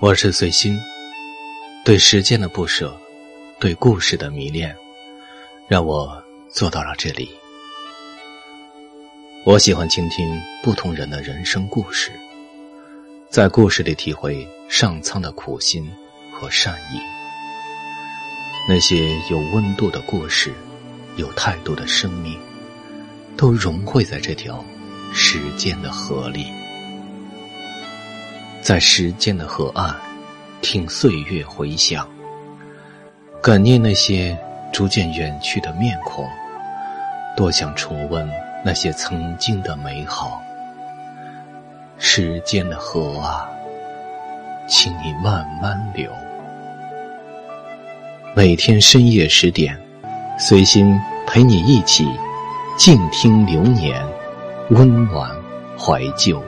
我是随心，对时间的不舍，对故事的迷恋，让我做到了这里。我喜欢倾听不同人的人生故事，在故事里体会上苍的苦心和善意。那些有温度的故事，有态度的生命，都融汇在这条时间的河里。在时间的河岸，听岁月回响，感念那些逐渐远去的面孔，多想重温那些曾经的美好。时间的河啊，请你慢慢流。每天深夜十点，随心陪你一起静听流年，温暖怀旧。